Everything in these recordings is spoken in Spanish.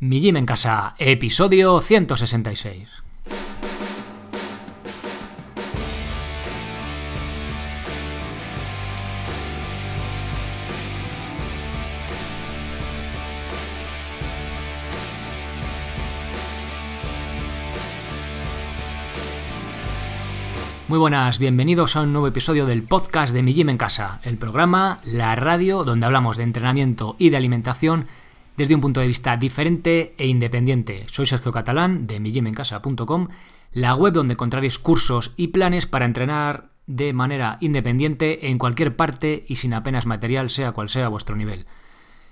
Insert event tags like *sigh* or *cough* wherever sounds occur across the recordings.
Mi Gym en Casa, episodio 166. Muy buenas, bienvenidos a un nuevo episodio del podcast de Mi Gym en Casa, el programa, la radio, donde hablamos de entrenamiento y de alimentación desde un punto de vista diferente e independiente. Soy Sergio Catalán de migymencasa.com, la web donde encontraréis cursos y planes para entrenar de manera independiente en cualquier parte y sin apenas material, sea cual sea vuestro nivel.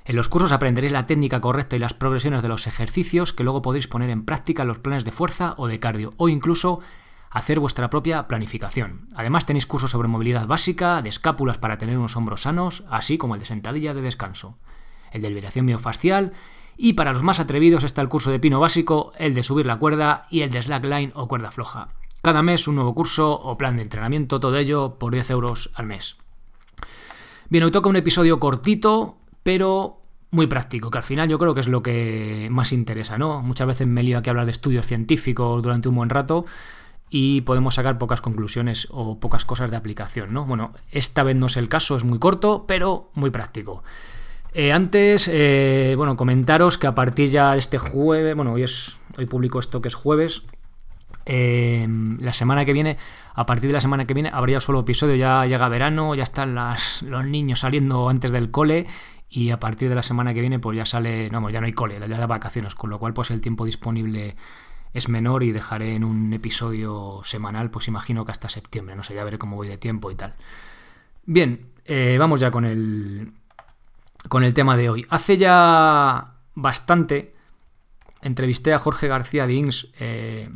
En los cursos aprenderéis la técnica correcta y las progresiones de los ejercicios que luego podéis poner en práctica los planes de fuerza o de cardio, o incluso hacer vuestra propia planificación. Además tenéis cursos sobre movilidad básica, de escápulas para tener unos hombros sanos, así como el de sentadilla de descanso, el de liberación miofascial y para los más atrevidos está el curso de pino básico, el de subir la cuerda y el de slackline o cuerda floja. Cada mes un nuevo curso o plan de entrenamiento, todo ello por 10 euros al mes. Bien, hoy toca un episodio cortito, pero muy práctico, que al final yo creo que es lo que más interesa, ¿no? Muchas veces me lío aquí a hablar de estudios científicos durante un buen rato, y podemos sacar pocas conclusiones o pocas cosas de aplicación, ¿no? Bueno, esta vez no es el caso, es muy corto, pero muy práctico. Eh, antes, eh, bueno, comentaros que a partir ya de este jueves, bueno, hoy es, hoy publico esto que es jueves, eh, la semana que viene, a partir de la semana que viene, habría solo episodio, ya llega verano, ya están las, los niños saliendo antes del cole y a partir de la semana que viene pues ya sale, no, ya no hay cole, ya hay vacaciones, con lo cual pues el tiempo disponible es menor y dejaré en un episodio semanal, pues imagino que hasta septiembre, no sé, ya veré cómo voy de tiempo y tal. Bien, vamos ya con el, con el tema de hoy. Hace ya bastante entrevisté a Jorge García Dings, eh,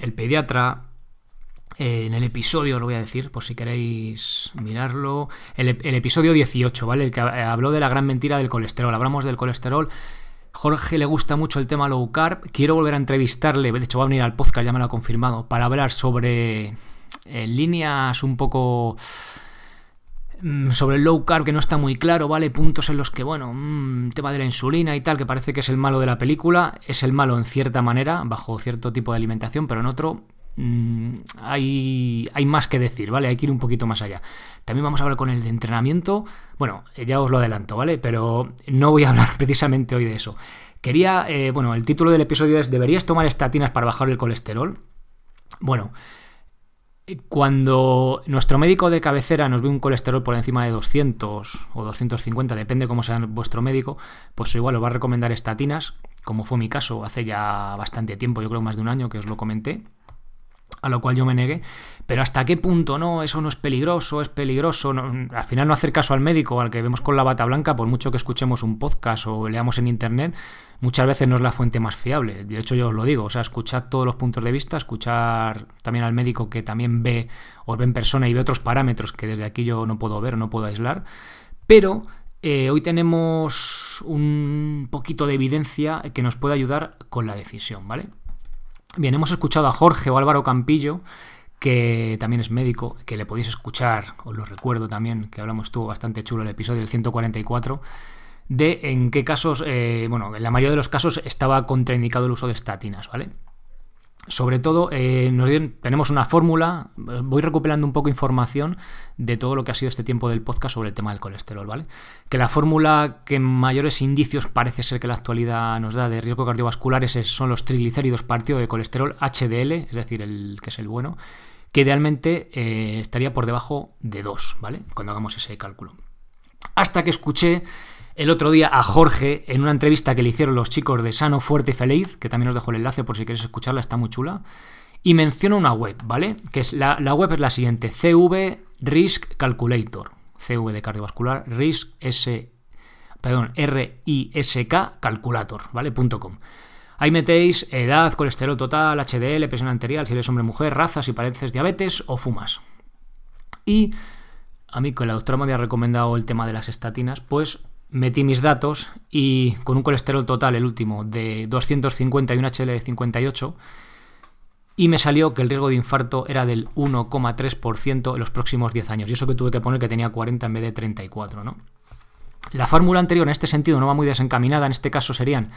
el pediatra, eh, en el episodio, lo voy a decir, por si queréis mirarlo, el, episodio 18, ¿vale? El que habló de la gran mentira del colesterol. Hablamos del colesterol Jorge le gusta mucho el tema low carb. Quiero volver a entrevistarle, de hecho va a venir al podcast, ya me lo ha confirmado, para hablar sobre eh, líneas un poco sobre el low carb que no está muy claro, ¿vale? Puntos en los que, bueno, mmm, tema de la insulina y tal, que parece que es el malo de la película, es el malo en cierta manera, bajo cierto tipo de alimentación, pero en otro mmm, hay, hay más que decir, ¿vale? Hay que ir un poquito más allá. También vamos a hablar con el de entrenamiento. Bueno, ya os lo adelanto, ¿vale? Pero no voy a *laughs* hablar precisamente hoy de eso. Quería, eh, bueno, el título del episodio es ¿Deberías tomar estatinas para bajar el colesterol? Bueno, cuando nuestro médico de cabecera nos ve un colesterol por encima de 200 o 250, depende cómo sea vuestro médico, pues igual os va a recomendar estatinas, como fue mi caso hace ya bastante tiempo, yo creo más de un año que os lo comenté a lo cual yo me negué. Pero hasta qué punto no, eso no es peligroso, es peligroso. al final no hacer caso al médico, al que vemos con la bata blanca, por mucho que escuchemos un podcast o leamos en internet, muchas veces no es la fuente más fiable. De hecho, yo os lo digo, o sea, escuchad todos los puntos de vista, escuchar también al médico que también ve, os ve en persona y ve otros parámetros que desde aquí yo no puedo ver o no puedo aislar. Pero eh, hoy tenemos un poquito de evidencia que nos puede ayudar con la decisión, ¿vale? Bien, hemos escuchado a Jorge o Álvaro Campillo, que también es médico, que le podéis escuchar, os lo recuerdo también, que hablamos, estuvo bastante chulo el episodio del 144, de en qué casos, eh, bueno, en la mayoría de los casos estaba contraindicado el uso de estatinas, ¿vale? Sobre todo, eh, tenemos una fórmula, voy recopilando un poco información de todo lo que ha sido este tiempo del podcast sobre el tema del colesterol, ¿vale? Que la fórmula que mayores indicios parece ser que la actualidad nos da de riesgo cardiovascular son los triglicéridos partido de colesterol HDL, es decir, el que es el bueno, que idealmente eh, estaría por debajo de 2, ¿vale? Cuando hagamos ese cálculo. Hasta que escuché el otro día a Jorge en una entrevista que le hicieron los chicos de Sano, Fuerte y Feliz, que también os dejo el enlace por si queréis escucharla, está muy chula. Y menciona una web, ¿vale? Que es la, web es la siguiente: CV Risk Calculator. CV de cardiovascular, Risk S. Perdón, R-I-S-K Calculator, ¿vale? .com. Ahí metéis edad, colesterol total, HDL, presión arterial, si eres hombre o mujer, raza, si padeces diabetes o fumas. Y a mí, que la doctora me había recomendado el tema de las estatinas, pues metí mis datos y con un colesterol total, el último, de 250 y un HL de 58, y me salió que el riesgo de infarto era del 1,3% en los próximos 10 años. Y eso que tuve que poner que tenía 40 en vez de 34, ¿no? La fórmula anterior en este sentido no va muy desencaminada, en este caso serían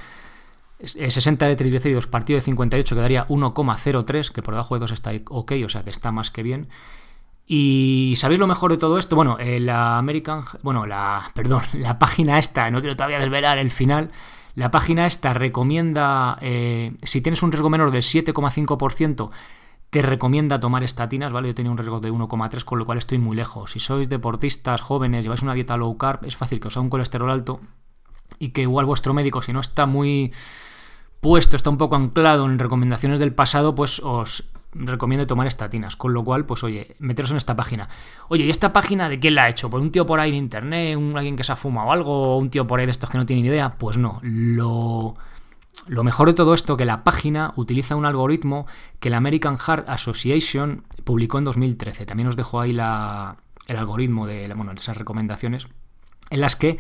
60 de triglicéridos partido de 58 quedaría 1,03, que por debajo de 2 está ok, o sea que está más que bien. Y ¿sabéis lo mejor de todo esto? Bueno, eh, la American, bueno, la, *laughs* perdón, la página esta, no quiero todavía desvelar el final, la página esta recomienda, eh, si tienes un riesgo menor del 7,5%, te recomienda tomar estatinas, ¿vale? Yo tenía un riesgo de 1,3, con lo cual estoy muy lejos. Si sois deportistas jóvenes, lleváis una dieta low carb, es fácil que os haga un colesterol alto y que igual vuestro médico, si no está muy puesto, está un poco anclado en recomendaciones del pasado, pues os recomiendo tomar estatinas. Con lo cual, pues oye, meteros en esta página. Oye, ¿y esta página de quién la ha hecho? ¿Por un tío por ahí en internet? ¿Un, ¿Alguien que se ha fumado algo? ¿Un tío por ahí de estos que no tiene ni idea? Pues no. Lo, lo mejor de todo esto que la página utiliza un algoritmo que la American Heart Association publicó en 2013. También os dejo ahí la, el algoritmo de bueno, esas recomendaciones en las que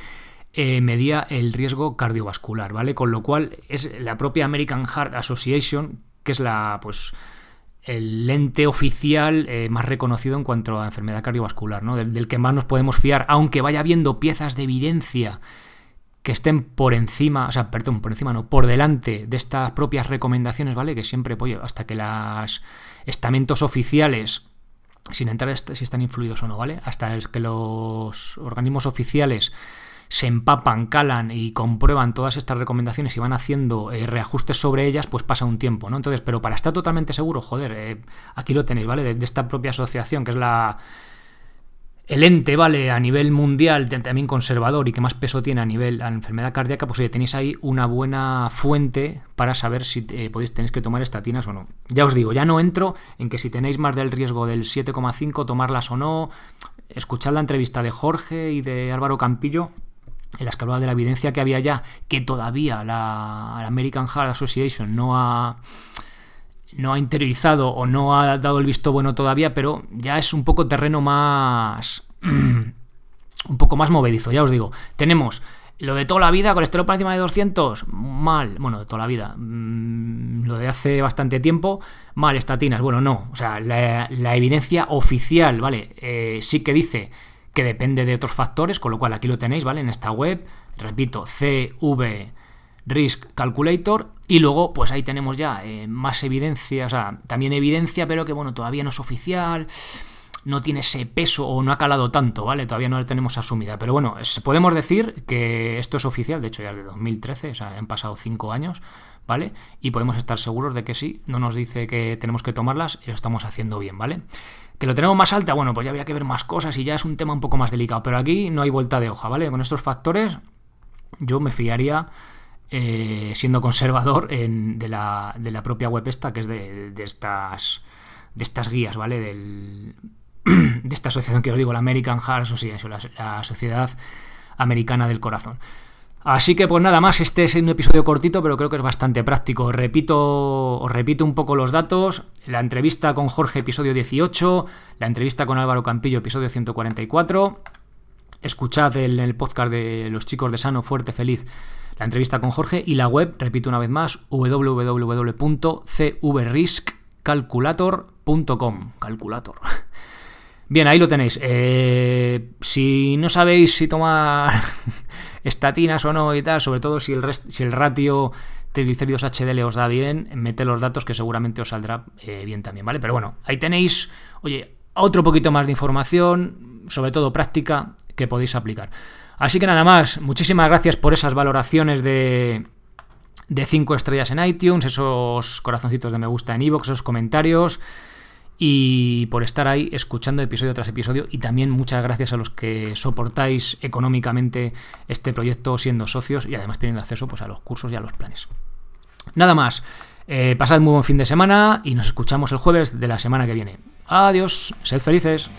eh, medía el riesgo cardiovascular, ¿vale? Con lo cual es la propia American Heart Association, que es la, pues, el ente oficial eh, más reconocido en cuanto a enfermedad cardiovascular, ¿no? Del, que más nos podemos fiar, aunque vaya viendo piezas de evidencia que estén por encima, o sea, perdón, por encima no, por delante de estas propias recomendaciones, ¿vale? Que siempre, pues, hasta que los estamentos oficiales, sin entrar si están influidos o no, ¿vale? Hasta que los organismos oficiales se empapan, calan y comprueban todas estas recomendaciones y van haciendo eh, reajustes sobre ellas, pues pasa un tiempo, ¿no? Entonces, pero para estar totalmente seguro, joder, eh, aquí lo tenéis, ¿vale? De, esta propia asociación, que es la el ente, ¿vale? A nivel mundial, también conservador y que más peso tiene a nivel a la enfermedad cardíaca, pues oye, tenéis ahí una buena fuente para saber si eh, podéis, tenéis que tomar estatinas o no. Ya os digo, ya no entro en que si tenéis más del riesgo del 7,5, tomarlas o no. Escuchad la entrevista de Jorge y de Álvaro Campillo, en las que de la evidencia que había ya, que todavía la, American Heart Association no ha, no ha interiorizado o no ha dado el visto bueno todavía, pero ya es un poco terreno más... *clears throat* un poco más movedizo, ya os digo. Tenemos lo de toda la vida, colesterol por encima de 200, mal. Bueno, de toda la vida. Mm, lo de hace bastante tiempo, mal. Estatinas, bueno, no. O sea, la, evidencia oficial, ¿vale? Eh, sí que dice que depende de otros factores, con lo cual aquí lo tenéis, ¿vale? En esta web, repito, CV Risk Calculator y luego pues ahí tenemos ya eh, más evidencia, o sea, también evidencia, pero que bueno, todavía no es oficial, no tiene ese peso o no ha calado tanto, ¿vale? Todavía no la tenemos asumida, pero bueno, podemos decir que esto es oficial, de hecho ya es de 2013, o sea, han pasado cinco años, ¿vale? Y podemos estar seguros de que sí, no nos dice que tenemos que tomarlas y lo estamos haciendo bien, ¿vale? Que lo tenemos más alta, bueno, pues ya habría que ver más cosas y ya es un tema un poco más delicado. Pero aquí no hay vuelta de hoja, ¿vale? Con estos factores yo me fiaría, eh, siendo conservador, en, de, la, propia web esta, que es de, estas, de estas guías, ¿vale? *clears throat* De esta asociación que os digo, la American Heart Association, la Sociedad Americana del Corazón. Así que pues nada más, este es un episodio cortito, pero creo que es bastante práctico. Repito, os repito un poco los datos. La entrevista con Jorge, episodio 18. La entrevista con Álvaro Campillo, episodio 144. Escuchad el, podcast de los chicos de Sano, Fuerte, Feliz, la entrevista con Jorge. Y la web, repito una vez más, www.cvriskcalculator.com. Calculator. Bien, ahí lo tenéis. Eh, si no sabéis si tomar *laughs* estatinas o no y tal, sobre todo si el, si el ratio triglicéridos HDL os da bien, mete los datos que seguramente os saldrá eh, bien también, ¿vale? Pero bueno, ahí tenéis, oye, otro poquito más de información, sobre todo práctica, que podéis aplicar. Así que nada más, muchísimas gracias por esas valoraciones de, de 5 estrellas en iTunes, esos corazoncitos de me gusta en iVoox, esos comentarios y por estar ahí escuchando episodio tras episodio y también muchas gracias a los que soportáis económicamente este proyecto siendo socios y además teniendo acceso pues, a los cursos y a los planes. Nada más, eh, pasad muy buen fin de semana y nos escuchamos el jueves de la semana que viene. Adiós, sed felices.